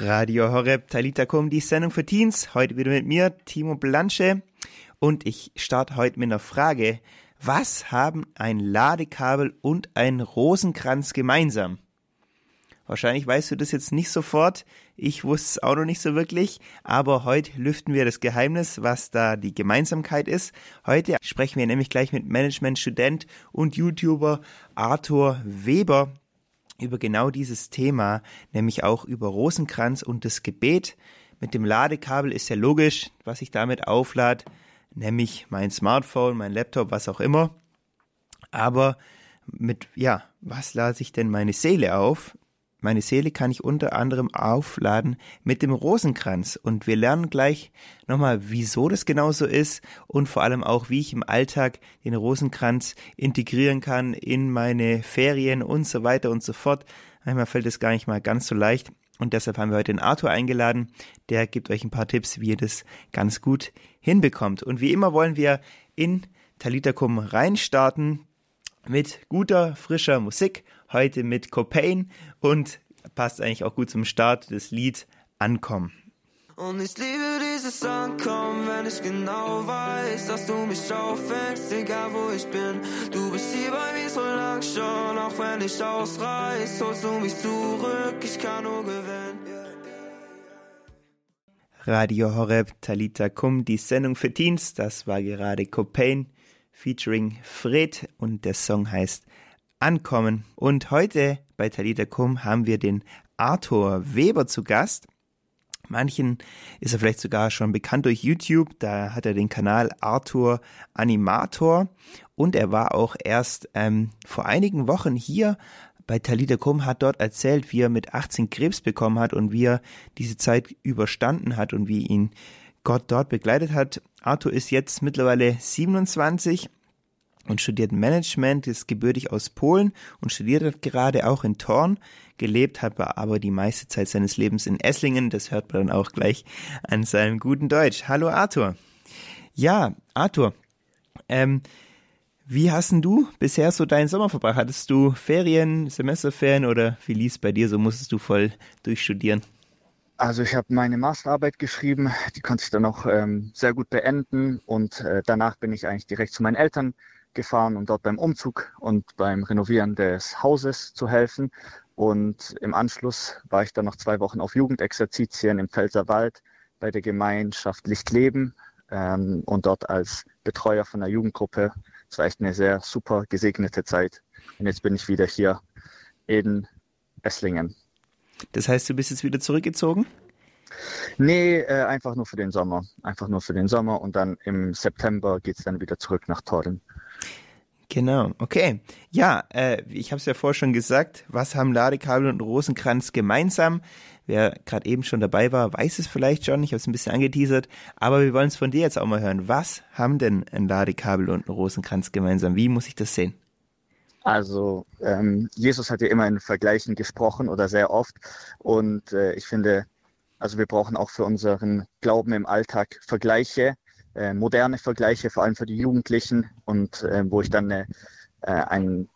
Radio Horeb Talita Kum, die Sendung für Teens. Heute wieder mit mir, Timo Blanche. Und ich starte heute mit einer Frage. Was haben ein Ladekabel und ein Rosenkranz gemeinsam? Wahrscheinlich weißt du das jetzt nicht sofort. Ich wusste es auch noch nicht so wirklich. Aber heute lüften wir das Geheimnis, was da die Gemeinsamkeit ist. Heute sprechen wir nämlich gleich mit Management-Student und YouTuber Arthur Weber über genau dieses Thema, nämlich auch über Rosenkranz und das Gebet. Mit dem Ladekabel ist ja logisch, was ich damit auflade, nämlich mein Smartphone, mein Laptop, was auch immer. Aber mit, ja, was lade ich denn meine Seele auf? Meine Seele kann ich unter anderem aufladen mit dem Rosenkranz und wir lernen gleich nochmal, wieso das genau so ist und vor allem auch, wie ich im Alltag den Rosenkranz integrieren kann in meine Ferien und so weiter und so fort. Manchmal fällt es gar nicht mal ganz so leicht und deshalb haben wir heute den Arthur eingeladen. Der gibt euch ein paar Tipps, wie ihr das ganz gut hinbekommt. Und wie immer wollen wir in Talitakum reinstarten mit guter, frischer Musik. Heute mit Copain und passt eigentlich auch gut zum Start des Lied Ankommen. Und ich liebe dieses Ankommen, wenn ich genau weiß, dass du mich auffängst, egal wo ich bin. Du bist hier bei mir so lang schon, auch wenn ich ausreiß, holst du mich zurück, ich kann nur gewinnen. Radio Horeb Talita Kum, die Sendung für Teens, das war gerade Copain featuring Fred und der Song heißt Ankommen. Und heute bei Talita Kum haben wir den Arthur Weber zu Gast. Manchen ist er vielleicht sogar schon bekannt durch YouTube. Da hat er den Kanal Arthur Animator und er war auch erst ähm, vor einigen Wochen hier bei Talita Kum, hat dort erzählt, wie er mit 18 Krebs bekommen hat und wie er diese Zeit überstanden hat und wie ihn Gott dort begleitet hat. Arthur ist jetzt mittlerweile 27 und studiert Management, ist gebürtig aus Polen und studiert gerade auch in Thorn. Gelebt hat er aber die meiste Zeit seines Lebens in Esslingen. Das hört man dann auch gleich an seinem guten Deutsch. Hallo Arthur. Ja, Arthur, ähm, wie hast denn du bisher so deinen Sommer verbracht? Hattest du Ferien, Semesterferien oder wie lief bei dir? So musstest du voll durchstudieren? Also ich habe meine Masterarbeit geschrieben, die konnte ich dann auch ähm, sehr gut beenden und äh, danach bin ich eigentlich direkt zu meinen Eltern gefahren, um dort beim Umzug und beim Renovieren des Hauses zu helfen. Und im Anschluss war ich dann noch zwei Wochen auf Jugendexerzitien im Pfälzerwald bei der Gemeinschaft Lichtleben ähm, und dort als Betreuer von der Jugendgruppe. Es war echt eine sehr super gesegnete Zeit. Und jetzt bin ich wieder hier in Esslingen. Das heißt, du bist jetzt wieder zurückgezogen? Nee, äh, einfach nur für den Sommer. Einfach nur für den Sommer und dann im September geht es dann wieder zurück nach Torden. Genau, okay. Ja, äh, ich habe es ja vorher schon gesagt, was haben Ladekabel und Rosenkranz gemeinsam? Wer gerade eben schon dabei war, weiß es vielleicht schon. Ich habe es ein bisschen angeteasert, aber wir wollen es von dir jetzt auch mal hören. Was haben denn ein Ladekabel und ein Rosenkranz gemeinsam? Wie muss ich das sehen? Also ähm, Jesus hat ja immer in Vergleichen gesprochen oder sehr oft. Und äh, ich finde, also wir brauchen auch für unseren Glauben im Alltag Vergleiche, äh, moderne Vergleiche, vor allem für die Jugendlichen. Und äh, wo ich dann eine, äh, einen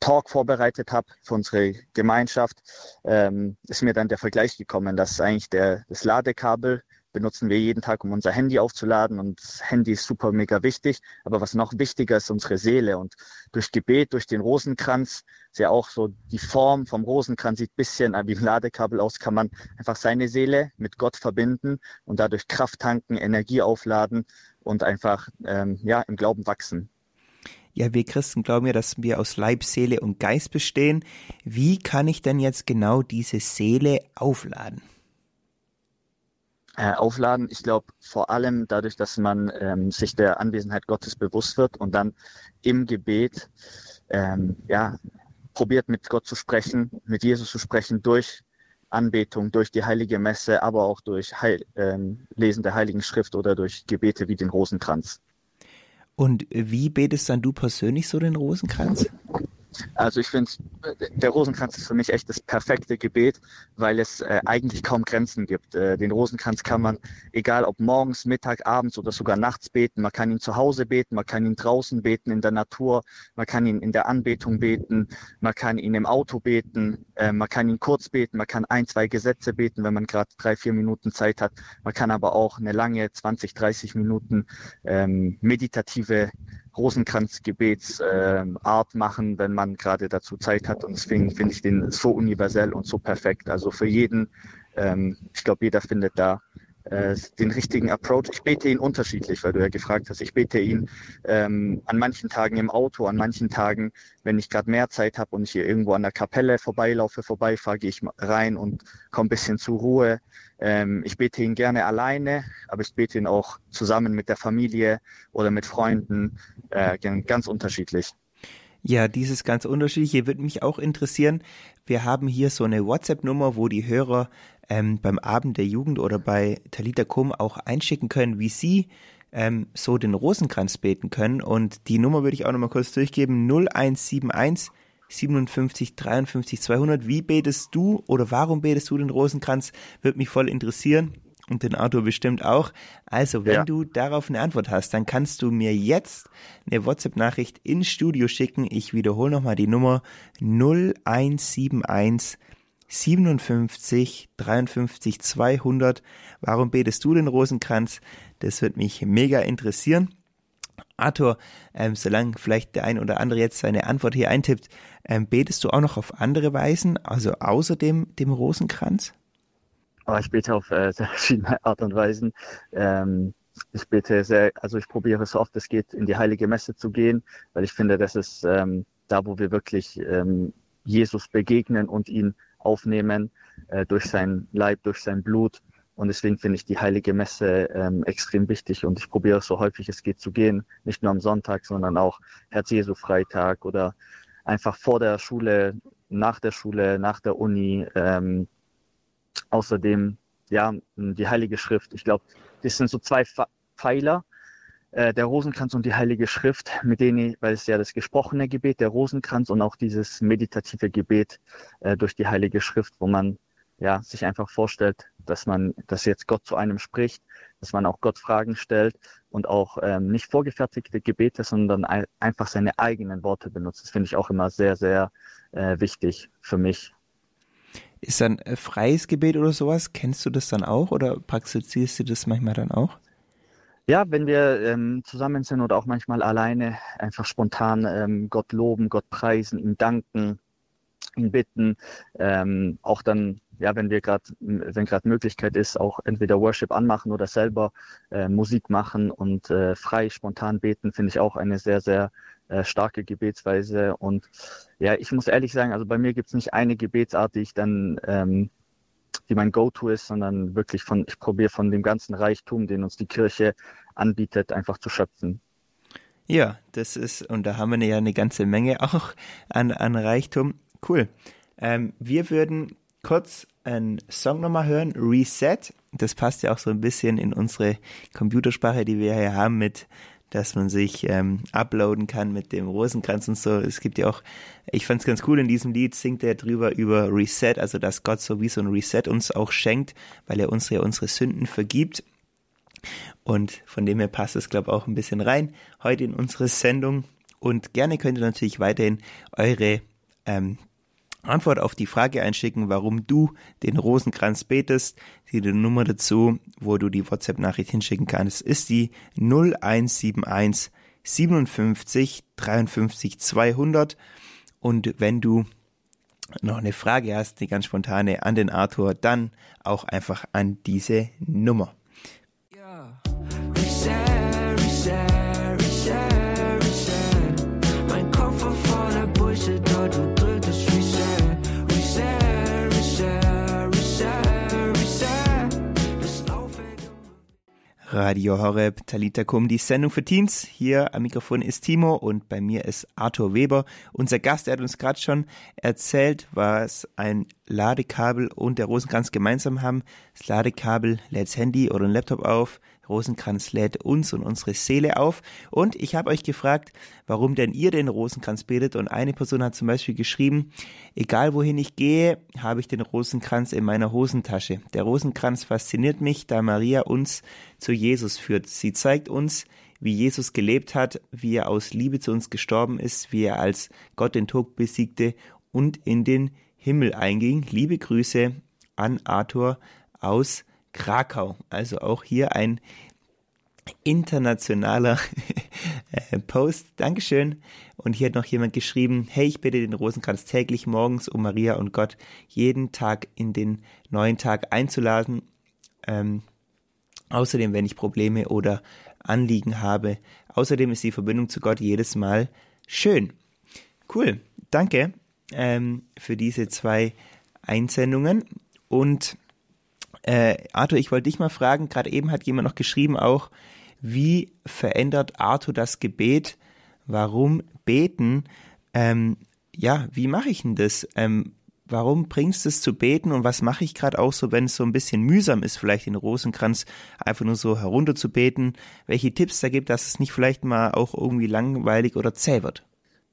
Talk vorbereitet habe für unsere Gemeinschaft, ähm, ist mir dann der Vergleich gekommen, dass eigentlich der, das Ladekabel benutzen wir jeden Tag, um unser Handy aufzuladen und das Handy ist super mega wichtig. Aber was noch wichtiger ist, unsere Seele und durch Gebet, durch den Rosenkranz, ist ja auch so die Form vom Rosenkranz sieht bisschen wie ein Ladekabel aus, kann man einfach seine Seele mit Gott verbinden und dadurch Kraft tanken, Energie aufladen und einfach ähm, ja im Glauben wachsen. Ja, wir Christen glauben ja, dass wir aus Leib, Seele und Geist bestehen. Wie kann ich denn jetzt genau diese Seele aufladen? Äh, aufladen. Ich glaube vor allem dadurch, dass man ähm, sich der Anwesenheit Gottes bewusst wird und dann im Gebet ähm, ja, probiert mit Gott zu sprechen, mit Jesus zu sprechen durch Anbetung, durch die heilige Messe, aber auch durch Heil, ähm, Lesen der Heiligen Schrift oder durch Gebete wie den Rosenkranz. Und wie betest dann du persönlich so den Rosenkranz? Also ich finde, der Rosenkranz ist für mich echt das perfekte Gebet, weil es äh, eigentlich kaum Grenzen gibt. Äh, den Rosenkranz kann man, egal ob morgens, Mittag, abends oder sogar nachts beten. Man kann ihn zu Hause beten, man kann ihn draußen beten in der Natur, man kann ihn in der Anbetung beten, man kann ihn im Auto beten, äh, man kann ihn kurz beten, man kann ein, zwei Gesetze beten, wenn man gerade drei, vier Minuten Zeit hat. Man kann aber auch eine lange 20, 30 Minuten ähm, meditative Rosenkranzgebetsart äh, machen, wenn man gerade dazu Zeit hat. Und deswegen finde ich den so universell und so perfekt. Also für jeden, ähm, ich glaube, jeder findet da äh, den richtigen Approach. Ich bete ihn unterschiedlich, weil du ja gefragt hast. Ich bete ihn ähm, an manchen Tagen im Auto, an manchen Tagen, wenn ich gerade mehr Zeit habe und ich hier irgendwo an der Kapelle vorbeilaufe, vorbeifahre, gehe ich rein und komme ein bisschen zur Ruhe. Ähm, ich bete ihn gerne alleine, aber ich bete ihn auch zusammen mit der Familie oder mit Freunden, äh, ganz unterschiedlich. Ja, dieses ganz unterschiedliche würde mich auch interessieren. Wir haben hier so eine WhatsApp-Nummer, wo die Hörer ähm, beim Abend der Jugend oder bei Talita Kum auch einschicken können, wie sie ähm, so den Rosenkranz beten können. Und die Nummer würde ich auch nochmal kurz durchgeben. 0171 57 53 200. Wie betest du oder warum betest du den Rosenkranz? Würde mich voll interessieren und den Arthur bestimmt auch. Also, wenn ja. du darauf eine Antwort hast, dann kannst du mir jetzt eine WhatsApp-Nachricht ins Studio schicken. Ich wiederhole nochmal die Nummer 0171 57 53 200. Warum betest du den Rosenkranz? Das wird mich mega interessieren. Arthur, ähm, solange vielleicht der ein oder andere jetzt seine Antwort hier eintippt, ähm, betest du auch noch auf andere Weisen, also außer dem, dem Rosenkranz? Aber ich bete auf äh, sehr verschiedene Art und Weisen. Ähm, ich bete sehr, also ich probiere so oft es geht, in die heilige Messe zu gehen, weil ich finde, das ist ähm, da, wo wir wirklich ähm, Jesus begegnen und ihn aufnehmen äh, durch sein Leib, durch sein Blut. Und deswegen finde ich die heilige Messe ähm, extrem wichtig und ich probiere so häufig es geht zu gehen, nicht nur am Sonntag, sondern auch Herz Jesu Freitag oder einfach vor der Schule, nach der Schule, nach der Uni. Ähm, Außerdem, ja, die Heilige Schrift. Ich glaube, das sind so zwei Pfeiler, äh, der Rosenkranz und die Heilige Schrift, mit denen, weil es ja das gesprochene Gebet, der Rosenkranz und auch dieses meditative Gebet äh, durch die Heilige Schrift, wo man ja sich einfach vorstellt, dass man, dass jetzt Gott zu einem spricht, dass man auch Gott Fragen stellt und auch ähm, nicht vorgefertigte Gebete, sondern ein, einfach seine eigenen Worte benutzt. Das finde ich auch immer sehr, sehr äh, wichtig für mich ist dann äh, freies Gebet oder sowas? Kennst du das dann auch oder praktizierst du das manchmal dann auch? Ja, wenn wir ähm, zusammen sind oder auch manchmal alleine, einfach spontan ähm, Gott loben, Gott preisen, ihm danken, ihn bitten, ähm, auch dann, ja, wenn wir gerade, wenn gerade Möglichkeit ist, auch entweder Worship anmachen oder selber äh, Musik machen und äh, frei, spontan beten, finde ich auch eine sehr, sehr äh, starke Gebetsweise. Und ja, ich muss ehrlich sagen, also bei mir gibt es nicht eine Gebetsart, die ich dann, ähm, die mein Go-To ist, sondern wirklich von, ich probiere von dem ganzen Reichtum, den uns die Kirche anbietet, einfach zu schöpfen. Ja, das ist, und da haben wir ja eine ganze Menge auch an, an Reichtum. Cool. Ähm, wir würden kurz einen Song nochmal hören, Reset. Das passt ja auch so ein bisschen in unsere Computersprache, die wir hier haben mit dass man sich ähm, uploaden kann mit dem Rosenkranz und so. Es gibt ja auch, ich fand es ganz cool, in diesem Lied singt er drüber über Reset, also dass Gott so wie so ein Reset uns auch schenkt, weil er uns ja unsere Sünden vergibt. Und von dem her passt es, glaube ich, auch ein bisschen rein heute in unsere Sendung. Und gerne könnt ihr natürlich weiterhin eure ähm, Antwort auf die Frage einschicken, warum du den Rosenkranz betest. Die Nummer dazu, wo du die WhatsApp-Nachricht hinschicken kannst, ist die 0171 57 53 200. Und wenn du noch eine Frage hast, die ganz spontane an den Arthur, dann auch einfach an diese Nummer. Radio Horeb Talita Kum, die Sendung für Teens. Hier am Mikrofon ist Timo und bei mir ist Arthur Weber. Unser Gast, der hat uns gerade schon erzählt, was ein Ladekabel und der Rosenkranz gemeinsam haben. Das Ladekabel lädt das Handy oder ein Laptop auf. Rosenkranz lädt uns und unsere Seele auf. Und ich habe euch gefragt, warum denn ihr den Rosenkranz betet. Und eine Person hat zum Beispiel geschrieben, egal wohin ich gehe, habe ich den Rosenkranz in meiner Hosentasche. Der Rosenkranz fasziniert mich, da Maria uns zu Jesus führt. Sie zeigt uns, wie Jesus gelebt hat, wie er aus Liebe zu uns gestorben ist, wie er als Gott den Tod besiegte und in den Himmel einging. Liebe Grüße an Arthur aus Krakau. Also auch hier ein internationaler äh, Post. Dankeschön. Und hier hat noch jemand geschrieben, hey, ich bitte den Rosenkranz täglich morgens, um Maria und Gott jeden Tag in den neuen Tag einzuladen. Ähm, außerdem, wenn ich Probleme oder Anliegen habe. Außerdem ist die Verbindung zu Gott jedes Mal schön. Cool. Danke ähm, für diese zwei Einsendungen. Und äh, Arthur, ich wollte dich mal fragen, gerade eben hat jemand noch geschrieben auch, wie verändert Arthur das Gebet? Warum beten? Ähm, ja, wie mache ich denn das? Ähm, warum bringst du es zu beten und was mache ich gerade auch so, wenn es so ein bisschen mühsam ist, vielleicht den Rosenkranz einfach nur so herunter zu beten? Welche Tipps da gibt, dass es nicht vielleicht mal auch irgendwie langweilig oder zäh wird?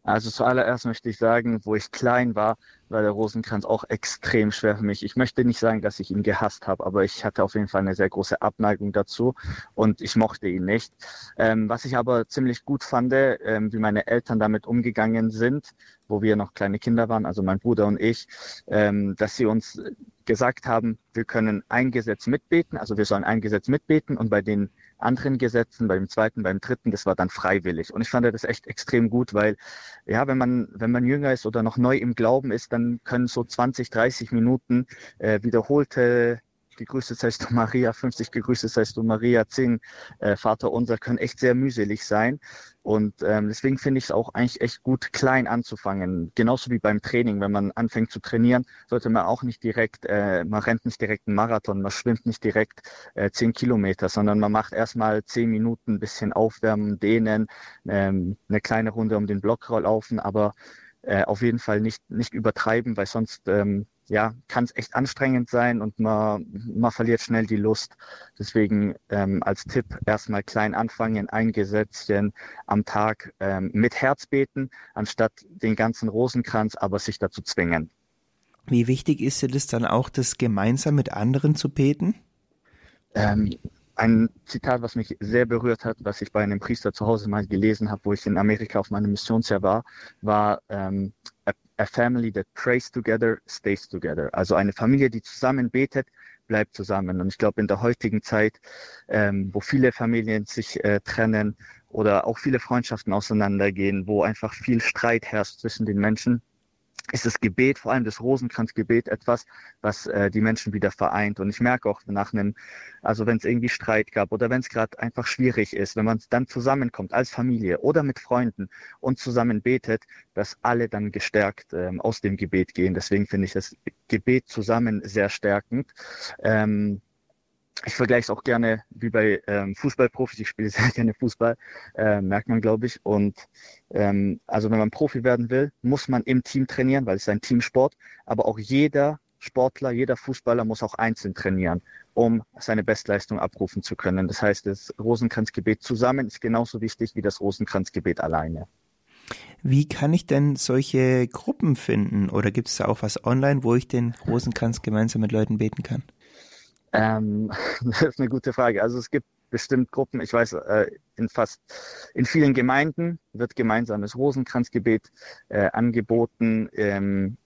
Also zuallererst möchte ich sagen, wo ich klein war, war der Rosenkranz auch extrem schwer für mich. Ich möchte nicht sagen, dass ich ihn gehasst habe, aber ich hatte auf jeden Fall eine sehr große Abneigung dazu und ich mochte ihn nicht. Ähm, was ich aber ziemlich gut fand, ähm, wie meine Eltern damit umgegangen sind, wo wir noch kleine Kinder waren, also mein Bruder und ich, ähm, dass sie uns gesagt haben, wir können ein Gesetz mitbeten, also wir sollen ein Gesetz mitbeten und bei den anderen Gesetzen, beim zweiten, beim dritten, das war dann freiwillig. Und ich fand das echt extrem gut, weil ja, wenn man, wenn man jünger ist oder noch neu im Glauben ist, dann können so 20, 30 Minuten äh, wiederholte gegrüßet seist du Maria, 50 gegrüßet seist du Maria, 10 äh, Vater unser können echt sehr mühselig sein. Und ähm, deswegen finde ich es auch eigentlich echt gut, klein anzufangen. Genauso wie beim Training. Wenn man anfängt zu trainieren, sollte man auch nicht direkt, äh, man rennt nicht direkt einen Marathon, man schwimmt nicht direkt äh, 10 Kilometer, sondern man macht erstmal 10 Minuten ein bisschen aufwärmen, dehnen, ähm, eine kleine Runde um den Block laufen, aber äh, auf jeden Fall nicht, nicht übertreiben, weil sonst ähm, ja, kann es echt anstrengend sein und man, man verliert schnell die Lust. Deswegen ähm, als Tipp erstmal klein anfangen, ein Gesetzchen am Tag ähm, mit Herz beten, anstatt den ganzen Rosenkranz, aber sich dazu zwingen. Wie wichtig ist dir das dann auch, das gemeinsam mit anderen zu beten? Ähm, ein Zitat, was mich sehr berührt hat, was ich bei einem Priester zu Hause mal gelesen habe, wo ich in Amerika auf meinem Missionsjahr war, war ähm, a family that prays together stays together. Also eine Familie, die zusammen betet, bleibt zusammen. Und ich glaube, in der heutigen Zeit, ähm, wo viele Familien sich äh, trennen oder auch viele Freundschaften auseinandergehen, wo einfach viel Streit herrscht zwischen den Menschen, ist das Gebet, vor allem das Rosenkranzgebet, etwas, was äh, die Menschen wieder vereint. Und ich merke auch nach einem, also wenn es irgendwie Streit gab oder wenn es gerade einfach schwierig ist, wenn man dann zusammenkommt als Familie oder mit Freunden und zusammen betet, dass alle dann gestärkt ähm, aus dem Gebet gehen. Deswegen finde ich das Gebet zusammen sehr stärkend. Ähm, ich vergleiche es auch gerne wie bei ähm, Fußballprofis. Ich spiele sehr gerne Fußball, äh, merkt man, glaube ich. Und ähm, also wenn man Profi werden will, muss man im Team trainieren, weil es ist ein Teamsport. Aber auch jeder Sportler, jeder Fußballer muss auch einzeln trainieren, um seine Bestleistung abrufen zu können. Das heißt, das Rosenkranzgebet zusammen ist genauso wichtig wie das Rosenkranzgebet alleine. Wie kann ich denn solche Gruppen finden? Oder gibt es da auch was online, wo ich den Rosenkranz gemeinsam mit Leuten beten kann? Ähm, das ist eine gute Frage. Also es gibt bestimmt Gruppen, ich weiß, äh, in fast, in vielen Gemeinden wird gemeinsames Rosenkranzgebet äh, angeboten. Ähm,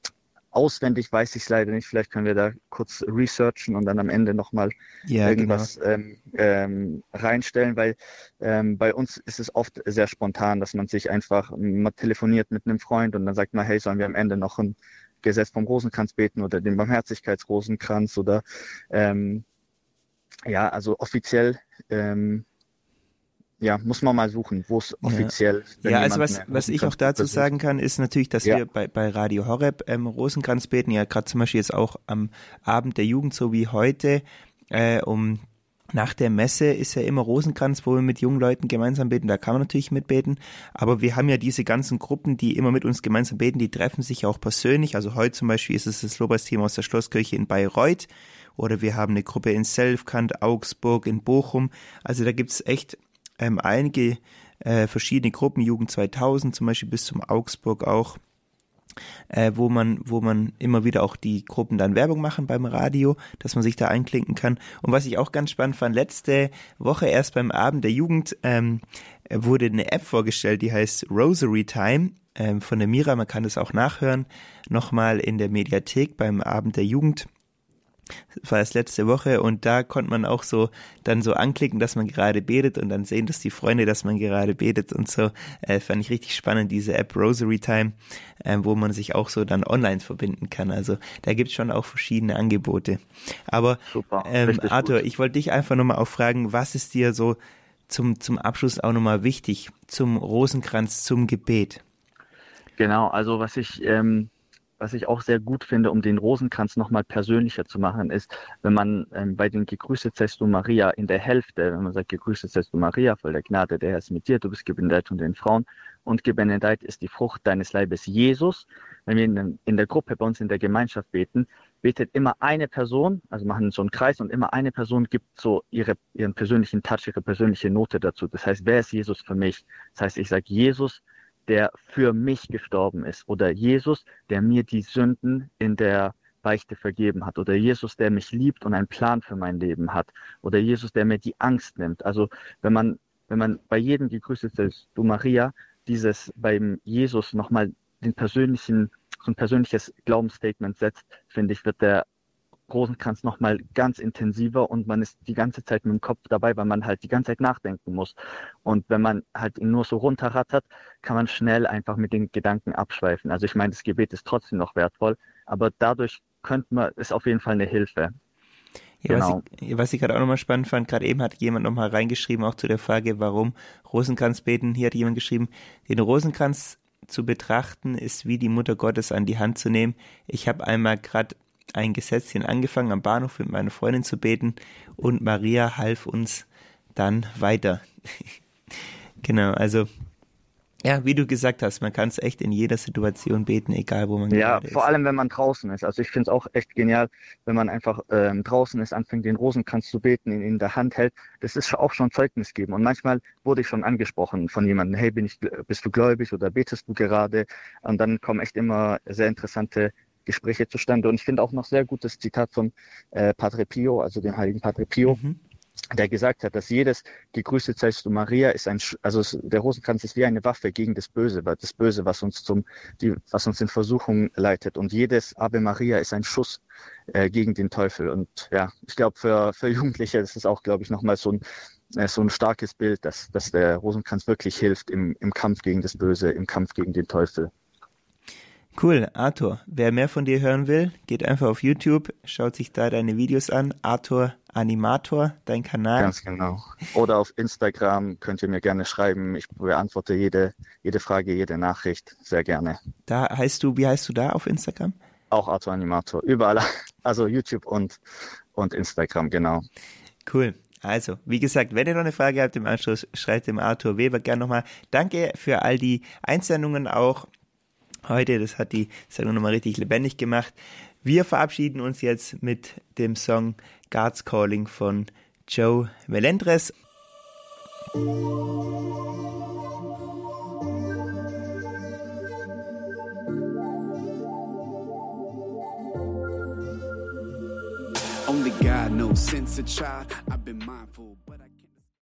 auswendig weiß ich es leider nicht. Vielleicht können wir da kurz researchen und dann am Ende nochmal ja, irgendwas genau. ähm, ähm, reinstellen, weil ähm, bei uns ist es oft sehr spontan, dass man sich einfach, man telefoniert mit einem Freund und dann sagt man, hey, sollen wir am Ende noch ein Gesetz vom Rosenkranz beten oder den Barmherzigkeitsrosenkranz oder ähm, ja, also offiziell ähm, ja, muss man mal suchen, wo es offiziell. Ja, ja also was, was ich auch dazu sagen kann, ist natürlich, dass ja. wir bei, bei Radio Horeb ähm, Rosenkranz beten, ja gerade zum Beispiel jetzt auch am Abend der Jugend, so wie heute, äh, um nach der Messe ist ja immer Rosenkranz, wo wir mit jungen Leuten gemeinsam beten. Da kann man natürlich mitbeten. Aber wir haben ja diese ganzen Gruppen, die immer mit uns gemeinsam beten, die treffen sich auch persönlich. Also heute zum Beispiel ist es das Lobpreisteam aus der Schlosskirche in Bayreuth oder wir haben eine Gruppe in Selfkant, Augsburg, in Bochum. Also da gibt's echt ähm, einige äh, verschiedene Gruppen, Jugend 2000 zum Beispiel bis zum Augsburg auch äh, wo man, wo man immer wieder auch die Gruppen dann Werbung machen beim Radio, dass man sich da einklinken kann. Und was ich auch ganz spannend fand, letzte Woche erst beim Abend der Jugend ähm, wurde eine App vorgestellt, die heißt Rosary Time ähm, von der Mira. Man kann das auch nachhören, nochmal in der Mediathek beim Abend der Jugend. Das war es letzte Woche und da konnte man auch so dann so anklicken, dass man gerade betet und dann sehen das die Freunde, dass man gerade betet und so. Äh, fand ich richtig spannend, diese App Rosary Time, äh, wo man sich auch so dann online verbinden kann. Also da gibt's schon auch verschiedene Angebote. Aber Super, ähm, Arthur, gut. ich wollte dich einfach nochmal auch fragen, was ist dir so zum, zum Abschluss auch nochmal wichtig zum Rosenkranz, zum Gebet? Genau, also was ich ähm, was ich auch sehr gut finde, um den Rosenkranz nochmal persönlicher zu machen, ist, wenn man ähm, bei den Gegrüßet seist du Maria in der Hälfte, wenn man sagt, Gegrüßet seist du Maria, voll der Gnade, der Herr ist mit dir, du bist gebenedeit unter den Frauen und gebenedeit ist die Frucht deines Leibes Jesus. Wenn wir in, in der Gruppe bei uns in der Gemeinschaft beten, betet immer eine Person, also machen so einen Kreis und immer eine Person gibt so ihre, ihren persönlichen Touch, ihre persönliche Note dazu. Das heißt, wer ist Jesus für mich? Das heißt, ich sage Jesus, der für mich gestorben ist. Oder Jesus, der mir die Sünden in der Beichte vergeben hat. Oder Jesus, der mich liebt und einen Plan für mein Leben hat. Oder Jesus, der mir die Angst nimmt. Also wenn man, wenn man bei jedem gegrüßet ist, du Maria, dieses beim Jesus nochmal den persönlichen, so ein persönliches Glaubensstatement setzt, finde ich, wird der Rosenkranz nochmal ganz intensiver und man ist die ganze Zeit mit dem Kopf dabei, weil man halt die ganze Zeit nachdenken muss. Und wenn man halt ihn nur so runterrattert, kann man schnell einfach mit den Gedanken abschweifen. Also ich meine, das Gebet ist trotzdem noch wertvoll, aber dadurch könnte man, ist auf jeden Fall eine Hilfe. Ja, genau. was ich, was ich gerade auch nochmal spannend fand, gerade eben hat jemand nochmal reingeschrieben, auch zu der Frage, warum Rosenkranz beten. Hier hat jemand geschrieben, den Rosenkranz zu betrachten ist wie die Mutter Gottes an die Hand zu nehmen. Ich habe einmal gerade ein Gesetzchen angefangen, am Bahnhof mit meiner Freundin zu beten und Maria half uns dann weiter. genau, also ja, wie du gesagt hast, man kann es echt in jeder Situation beten, egal wo man ja, ist. Ja, vor allem, wenn man draußen ist. Also ich finde es auch echt genial, wenn man einfach ähm, draußen ist, anfängt, den Rosenkranz zu beten, ihn in der Hand hält. Das ist auch schon Zeugnis geben. Und manchmal wurde ich schon angesprochen von jemandem, hey, bin ich, bist du gläubig oder betest du gerade? Und dann kommen echt immer sehr interessante Gespräche zustande. Und ich finde auch noch sehr gutes Zitat von äh, Padre Pio, also dem heiligen Padre Pio, mhm. der gesagt hat, dass jedes gegrüßet seist du Maria ist ein, also der Rosenkranz ist wie eine Waffe gegen das Böse, das Böse, was uns zum, die, was uns in Versuchung leitet. Und jedes Ave Maria ist ein Schuss äh, gegen den Teufel. Und ja, ich glaube für, für Jugendliche ist es auch, glaube ich, nochmal so ein äh, so ein starkes Bild, dass, dass der Rosenkranz wirklich hilft im, im Kampf gegen das Böse, im Kampf gegen den Teufel. Cool, Arthur. Wer mehr von dir hören will, geht einfach auf YouTube, schaut sich da deine Videos an. Arthur Animator, dein Kanal. Ganz genau. Oder auf Instagram könnt ihr mir gerne schreiben. Ich beantworte jede, jede Frage, jede Nachricht sehr gerne. Da heißt du, wie heißt du da auf Instagram? Auch Arthur Animator. Überall. Also YouTube und, und Instagram, genau. Cool. Also, wie gesagt, wenn ihr noch eine Frage habt im Anschluss, schreibt dem Arthur Weber gerne nochmal. Danke für all die Einsendungen auch heute. Das hat die Sendung nochmal richtig lebendig gemacht. Wir verabschieden uns jetzt mit dem Song Guards Calling von Joe Melendres. Only God knows since a child I've been mindful.